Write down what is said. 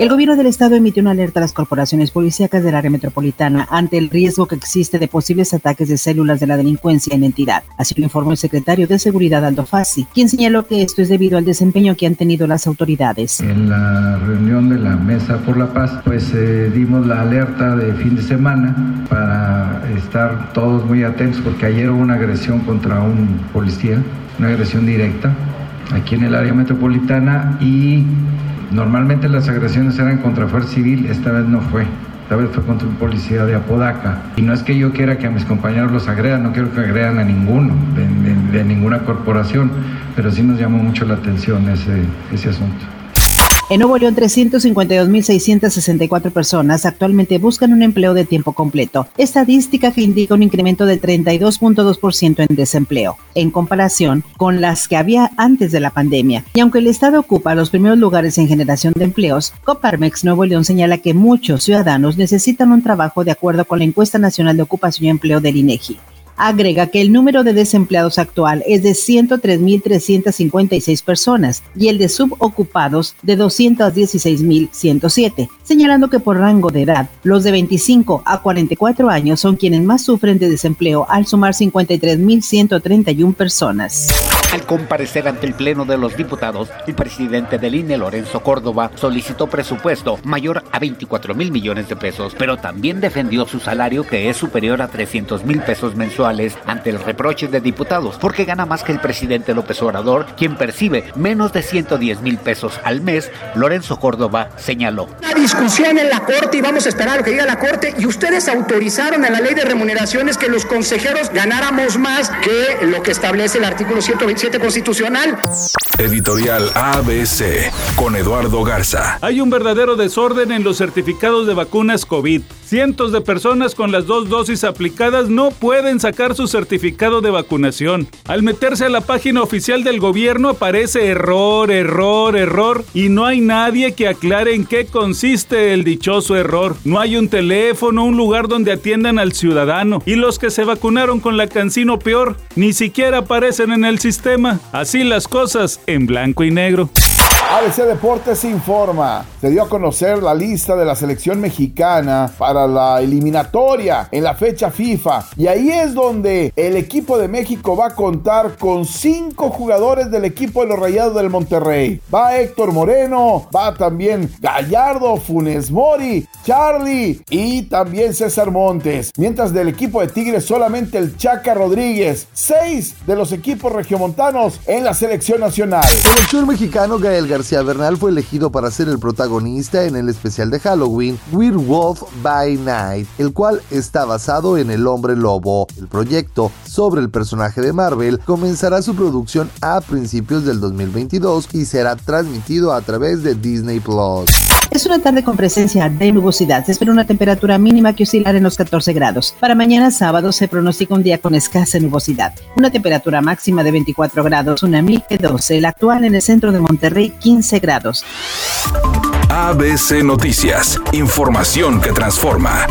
El gobierno del estado emitió una alerta a las corporaciones policíacas del área metropolitana ante el riesgo que existe de posibles ataques de células de la delincuencia en entidad. Así lo informó el secretario de Seguridad Aldo Fassi, quien señaló que esto es debido al desempeño que han tenido las autoridades. En la reunión de la Mesa por la Paz, pues eh, dimos la alerta de fin de semana para estar todos muy atentos porque ayer hubo una agresión contra un policía, una agresión directa aquí en el área metropolitana y Normalmente las agresiones eran contra fuerza civil, esta vez no fue. Esta vez fue contra un policía de Apodaca. Y no es que yo quiera que a mis compañeros los agredan, no quiero que agredan a ninguno, de, ninguna corporación, pero sí nos llamó mucho la atención ese, ese asunto. En Nuevo León, 352.664 personas actualmente buscan un empleo de tiempo completo, estadística que indica un incremento del 32.2% en desempleo, en comparación con las que había antes de la pandemia. Y aunque el Estado ocupa los primeros lugares en generación de empleos, Coparmex Nuevo León señala que muchos ciudadanos necesitan un trabajo de acuerdo con la encuesta nacional de ocupación y empleo del INEGI agrega que el número de desempleados actual es de 103.356 personas y el de subocupados de 216.107, señalando que por rango de edad, los de 25 a 44 años son quienes más sufren de desempleo al sumar 53.131 personas. Al comparecer ante el Pleno de los Diputados, el presidente del INE, Lorenzo Córdoba, solicitó presupuesto mayor a 24 mil millones de pesos, pero también defendió su salario que es superior a 300 mil pesos mensuales ante el reproche de diputados, porque gana más que el presidente López Obrador, quien percibe menos de 110 mil pesos al mes. Lorenzo Córdoba señaló. La discusión en la Corte y vamos a esperar a lo que diga la Corte y ustedes autorizaron en la ley de remuneraciones que los consejeros ganáramos más que lo que establece el artículo 127 constitucional. Editorial ABC con Eduardo Garza. Hay un verdadero desorden en los certificados de vacunas COVID. Cientos de personas con las dos dosis aplicadas no pueden sacar su certificado de vacunación. Al meterse a la página oficial del gobierno aparece error, error, error y no hay nadie que aclare en qué consiste el dichoso error. No hay un teléfono, un lugar donde atiendan al ciudadano. Y los que se vacunaron con la cancino peor ni siquiera aparecen en el sistema. Así las cosas en blanco y negro. ABC Deportes informa. Se dio a conocer la lista de la selección mexicana para la eliminatoria en la fecha FIFA. Y ahí es donde el equipo de México va a contar con cinco jugadores del equipo de los Rayados del Monterrey. Va Héctor Moreno, va también Gallardo, Funes Mori, Charlie y también César Montes. Mientras del equipo de Tigres solamente el Chaca Rodríguez. Seis de los equipos regiomontanos en la selección nacional. Selección mexicano Gael García Bernal fue elegido para ser el protagonista en el especial de Halloween Werewolf by Night, el cual está basado en El Hombre Lobo. El proyecto sobre el personaje de Marvel comenzará su producción a principios del 2022 y será transmitido a través de Disney Plus. Es una tarde con presencia de nubosidad. Se espera una temperatura mínima que oscilará en los 14 grados. Para mañana sábado se pronostica un día con escasa nubosidad. Una temperatura máxima de 24 grados, una mil 12. La actual en el centro de Monterrey, 15 grados. ABC Noticias. Información que transforma.